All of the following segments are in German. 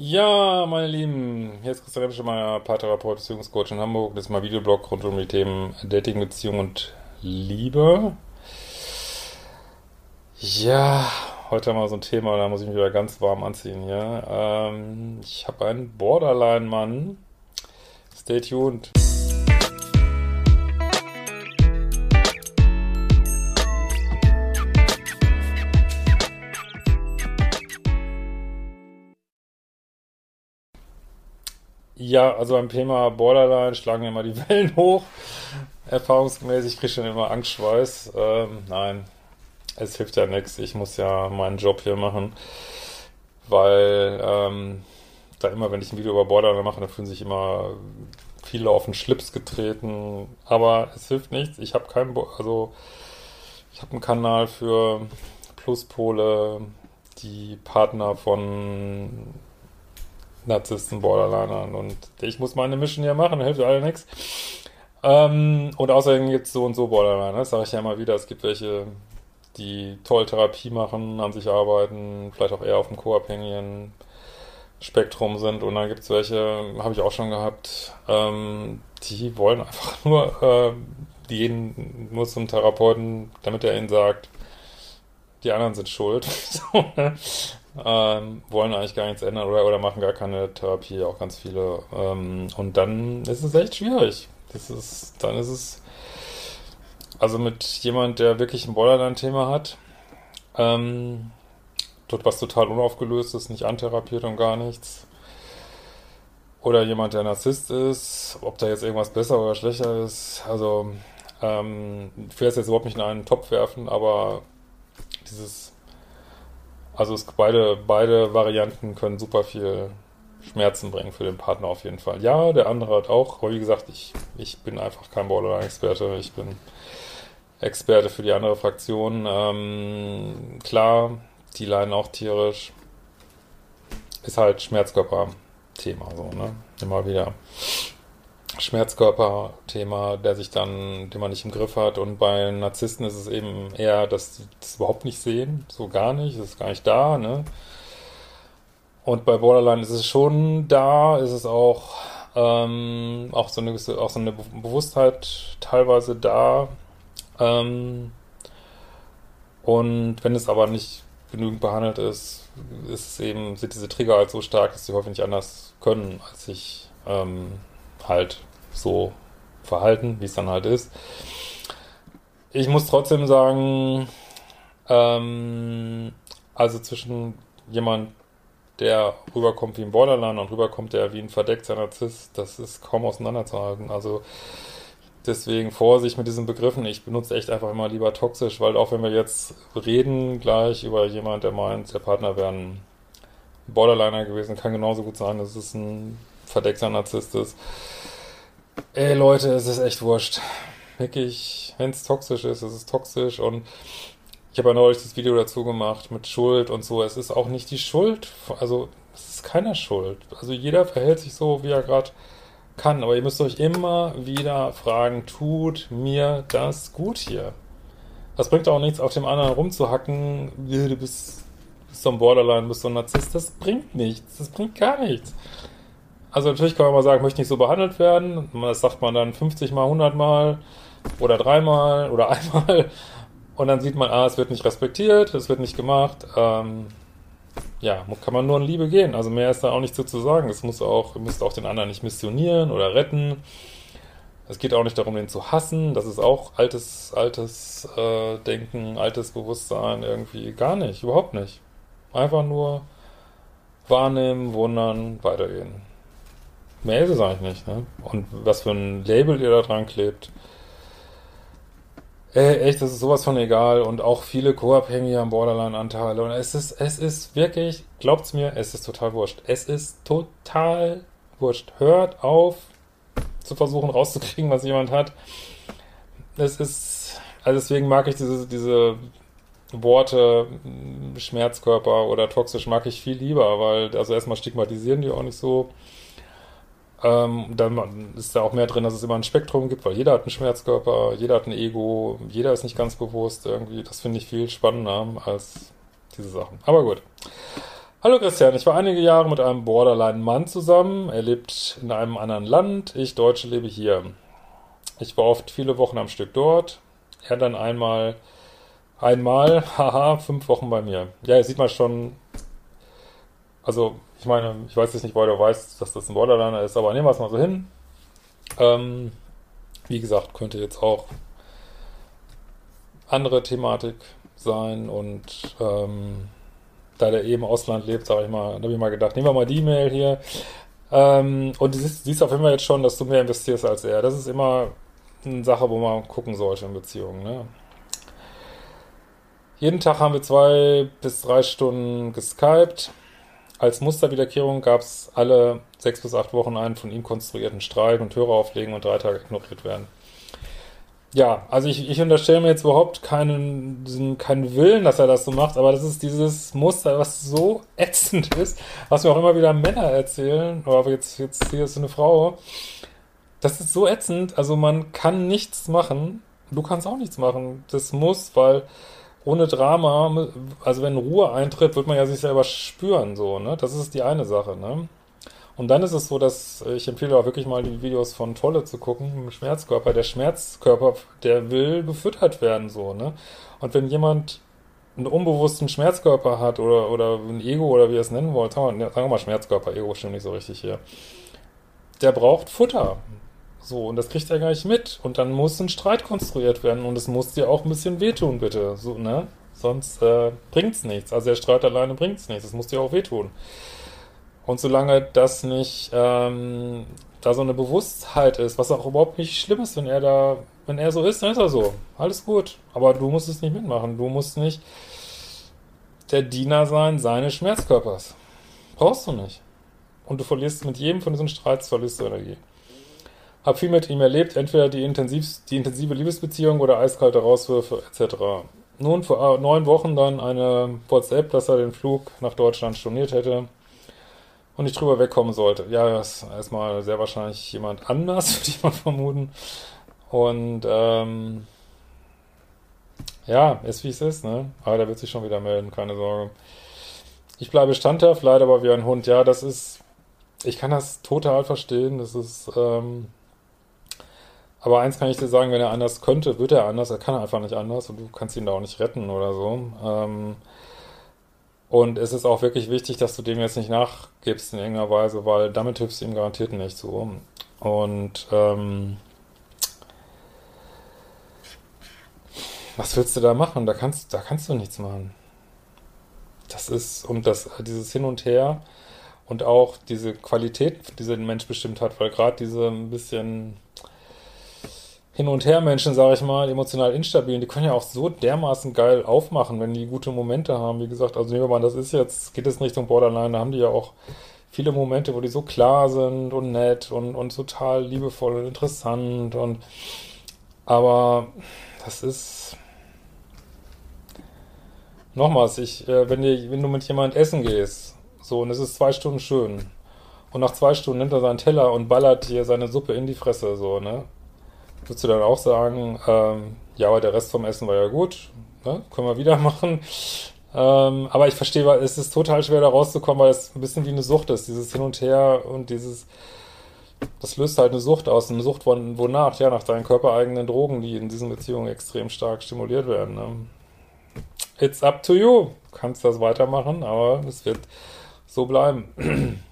Ja, meine Lieben, hier ist Christian Remsche, meiner Paartherapeut, Beziehungscoach in Hamburg. Das ist mein Videoblog rund um die Themen Dating, Beziehung und Liebe. Ja, heute haben wir so ein Thema, da muss ich mich wieder ganz warm anziehen hier. Ähm, ich habe einen Borderline-Mann. Stay tuned. Ja, also beim Thema Borderline schlagen immer die Wellen hoch. Erfahrungsgemäß, ich kriege schon immer Angstschweiß. Ähm, nein, es hilft ja nichts. Ich muss ja meinen Job hier machen, weil ähm, da immer, wenn ich ein Video über Borderline mache, dann fühlen sich immer viele auf den Schlips getreten. Aber es hilft nichts. Ich habe keinen, Bo also ich habe einen Kanal für Pluspole, die Partner von Narzissten, Borderlinern und ich muss meine Mission ja machen, hilft alle nichts. Ähm, und außerdem gibt es so und so Borderliner, das sage ich ja immer wieder. Es gibt welche, die toll Therapie machen, an sich arbeiten, vielleicht auch eher auf dem co-abhängigen Spektrum sind. Und dann gibt es welche, habe ich auch schon gehabt, ähm, die wollen einfach nur, äh, gehen nur zum Therapeuten, damit er ihnen sagt, die anderen sind schuld. Ne? Ähm, wollen eigentlich gar nichts ändern oder, oder machen gar keine Therapie, auch ganz viele. Ähm, und dann ist es echt schwierig. Das ist, dann ist es, also mit jemand, der wirklich ein Borderline-Thema hat, ähm, dort was total unaufgelöst ist, nicht antherapiert und gar nichts. Oder jemand, der Narzisst ist, ob da jetzt irgendwas besser oder schlechter ist. Also, ähm, ich will es jetzt überhaupt nicht in einen Topf werfen, aber dieses also es, beide, beide Varianten können super viel Schmerzen bringen für den Partner auf jeden Fall. Ja, der andere hat auch, aber wie gesagt, ich, ich bin einfach kein Borderline-Experte. Ich bin Experte für die andere Fraktion. Ähm, klar, die leiden auch tierisch. Ist halt Schmerzkörper-Thema, so, ne? Immer wieder. Schmerzkörper-Thema, der sich dann, den man nicht im Griff hat. Und bei Narzissten ist es eben eher, dass sie das überhaupt nicht sehen, so gar nicht, es ist gar nicht da, ne? Und bei Borderline ist es schon da, ist es auch, ähm, auch so eine, auch so eine Bewusstheit teilweise da. Ähm, und wenn es aber nicht genügend behandelt ist, ist eben, sind diese Trigger halt so stark, dass sie häufig nicht anders können, als sich ähm, halt so verhalten, wie es dann halt ist. Ich muss trotzdem sagen, ähm, also zwischen jemand, der rüberkommt wie ein Borderline und rüberkommt der wie ein verdeckter Narzisst, das ist kaum auseinanderzuhalten. Also deswegen Vorsicht mit diesen Begriffen. Ich benutze echt einfach immer lieber toxisch, weil auch wenn wir jetzt reden gleich über jemand, der meint, der Partner wäre ein Borderliner gewesen, kann genauso gut sein, dass es ein verdeckter Narzisst ist. Ey Leute, es ist echt wurscht. Wirklich, wenn es toxisch ist, es ist toxisch und ich habe ja neulich das Video dazu gemacht mit Schuld und so. Es ist auch nicht die Schuld, also es ist keiner Schuld. Also jeder verhält sich so, wie er gerade kann. Aber ihr müsst euch immer wieder fragen, tut mir das gut hier? Das bringt auch nichts, auf dem anderen rumzuhacken, du bist, bist so ein Borderline, bist so ein Narzisst. Das bringt nichts. Das bringt gar nichts. Also natürlich kann man mal sagen, möchte nicht so behandelt werden. Das sagt man dann 50 mal, 100 mal oder dreimal oder einmal. Und dann sieht man, ah, es wird nicht respektiert, es wird nicht gemacht. Ähm, ja, kann man nur in Liebe gehen. Also mehr ist da auch nicht so zu sagen. Es muss auch, ihr müsst auch den anderen nicht missionieren oder retten. Es geht auch nicht darum, den zu hassen. Das ist auch altes, altes äh, Denken, altes Bewusstsein irgendwie. Gar nicht, überhaupt nicht. Einfach nur wahrnehmen, wundern, weitergehen. Mehr ist es eigentlich nicht, ne? Und was für ein Label ihr da dran klebt, Ey, echt, das ist sowas von egal und auch viele Co-Abhängige haben Borderline-Anteile und es ist, es ist wirklich, glaubt's mir, es ist total wurscht. Es ist total wurscht. Hört auf, zu versuchen rauszukriegen, was jemand hat. Es ist, also deswegen mag ich diese, diese Worte Schmerzkörper oder toxisch mag ich viel lieber, weil, also erstmal stigmatisieren die auch nicht so. Ähm, dann ist da auch mehr drin, dass es immer ein Spektrum gibt, weil jeder hat einen Schmerzkörper, jeder hat ein Ego, jeder ist nicht ganz bewusst irgendwie. Das finde ich viel spannender als diese Sachen. Aber gut. Hallo Christian, ich war einige Jahre mit einem Borderline-Mann zusammen. Er lebt in einem anderen Land. Ich Deutsche lebe hier. Ich war oft viele Wochen am Stück dort. Er dann einmal, einmal, haha, fünf Wochen bei mir. Ja, sieht man schon, also ich meine, ich weiß jetzt nicht, wo er weiß, dass das ein Borderliner ist, aber nehmen wir es mal so hin. Ähm, wie gesagt, könnte jetzt auch andere Thematik sein und ähm, da der eben im Ausland lebt, sage ich mal, da habe ich mal gedacht, nehmen wir mal die Mail hier. Ähm, und du siehst, siehst auf jeden Fall jetzt schon, dass du mehr investierst als er. Das ist immer eine Sache, wo man gucken sollte in Beziehungen. Ne? Jeden Tag haben wir zwei bis drei Stunden geskypt. Als Musterwiederkehrung gab es alle sechs bis acht Wochen einen von ihm konstruierten Streik und Hörer auflegen und drei Tage ignoriert werden. Ja, also ich, ich unterstelle mir jetzt überhaupt keinen, keinen Willen, dass er das so macht, aber das ist dieses Muster, was so ätzend ist, was mir auch immer wieder Männer erzählen, oder jetzt, jetzt hier ist eine Frau. Das ist so ätzend, also man kann nichts machen, du kannst auch nichts machen. Das muss, weil ohne Drama, also wenn Ruhe eintritt, wird man ja sich selber spüren, so, ne? Das ist die eine Sache, ne? Und dann ist es so, dass ich empfehle auch wirklich mal die Videos von Tolle zu gucken, im Schmerzkörper. Der Schmerzkörper, der will befüttert werden, so, ne? Und wenn jemand einen unbewussten Schmerzkörper hat oder, oder ein Ego oder wie ihr es nennen wollt, sagen wir mal Schmerzkörper, Ego stimmt nicht so richtig hier. Der braucht Futter. So, und das kriegt er gar nicht mit. Und dann muss ein Streit konstruiert werden und es muss dir auch ein bisschen wehtun, bitte. So, ne? Sonst äh, bringt's nichts. Also der Streit alleine bringt's nichts. Es muss dir auch wehtun. Und solange das nicht ähm, da so eine Bewusstheit ist, was auch überhaupt nicht schlimm ist, wenn er da, wenn er so ist, dann ist er so. Alles gut. Aber du musst es nicht mitmachen. Du musst nicht der Diener sein seines Schmerzkörpers. Brauchst du nicht. Und du verlierst mit jedem von diesen Streits verlierst du Energie. Hab viel mit ihm erlebt, entweder die, intensiv, die intensive Liebesbeziehung oder eiskalte Rauswürfe etc. Nun vor neun Wochen dann eine WhatsApp, dass er den Flug nach Deutschland storniert hätte und nicht drüber wegkommen sollte. Ja, das ist erstmal sehr wahrscheinlich jemand anders, würde ich mal vermuten. Und ähm, ja, ist wie es ist, ne? Aber der wird sich schon wieder melden, keine Sorge. Ich bleibe standhaft, leider aber wie ein Hund. Ja, das ist, ich kann das total verstehen. Das ist, ähm, aber eins kann ich dir sagen, wenn er anders könnte, wird er anders. Er kann einfach nicht anders und du kannst ihn da auch nicht retten oder so. Ähm, und es ist auch wirklich wichtig, dass du dem jetzt nicht nachgibst in irgendeiner Weise, weil damit hilfst du ihm garantiert nicht so. Und ähm, was willst du da machen? Da kannst, da kannst du nichts machen. Das ist, und das, dieses Hin und Her und auch diese Qualität, die dieser Mensch bestimmt hat, weil gerade diese ein bisschen hin und her Menschen, sage ich mal, emotional instabil, die können ja auch so dermaßen geil aufmachen, wenn die gute Momente haben. Wie gesagt, also nehmen wir mal, das ist jetzt, geht es in Richtung Borderline, da haben die ja auch viele Momente, wo die so klar sind und nett und, und total liebevoll und interessant und aber das ist nochmals, ich, äh, wenn, die, wenn du mit jemand essen gehst, so und es ist zwei Stunden schön und nach zwei Stunden nimmt er seinen Teller und ballert dir seine Suppe in die Fresse, so, ne? Würdest du dann auch sagen, ähm, ja, aber der Rest vom Essen war ja gut, ne? können wir wieder machen. Ähm, aber ich verstehe, es ist total schwer da rauszukommen, weil es ein bisschen wie eine Sucht ist, dieses Hin und Her und dieses, das löst halt eine Sucht aus. Eine Sucht von, wonach? Ja, nach deinen körpereigenen Drogen, die in diesen Beziehungen extrem stark stimuliert werden. Ne? It's up to you. Du kannst das weitermachen, aber es wird so bleiben.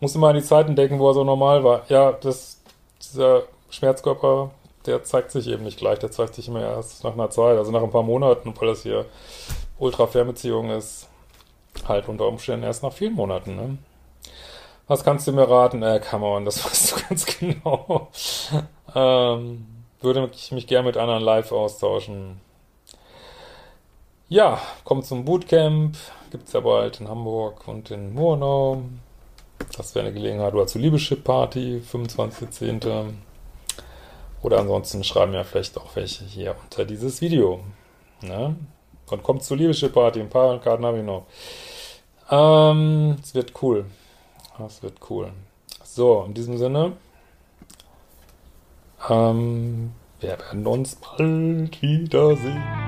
Muss immer an die Zeiten denken, wo er so normal war. Ja, das, dieser Schmerzkörper, der zeigt sich eben nicht gleich, der zeigt sich immer erst nach einer Zeit, also nach ein paar Monaten, weil das hier Ultra-Fernbeziehung ist, halt unter Umständen erst nach vielen Monaten, ne? Was kannst du mir raten? Äh, come on, das weißt du ganz genau. ähm, würde ich mich gerne mit anderen live austauschen. Ja, kommt zum Bootcamp. Gibt es ja bald in Hamburg und in Murnau. Das wäre eine Gelegenheit. Oder zur Liebeschip Party, 25.10. Oder ansonsten schreiben ja vielleicht auch welche hier unter dieses Video. Ne? Und kommt zur Liebeschip Party. Ein paar Karten habe ich noch. Ähm, es wird cool. Es wird cool. So, in diesem Sinne. Ähm, wir werden uns bald wiedersehen.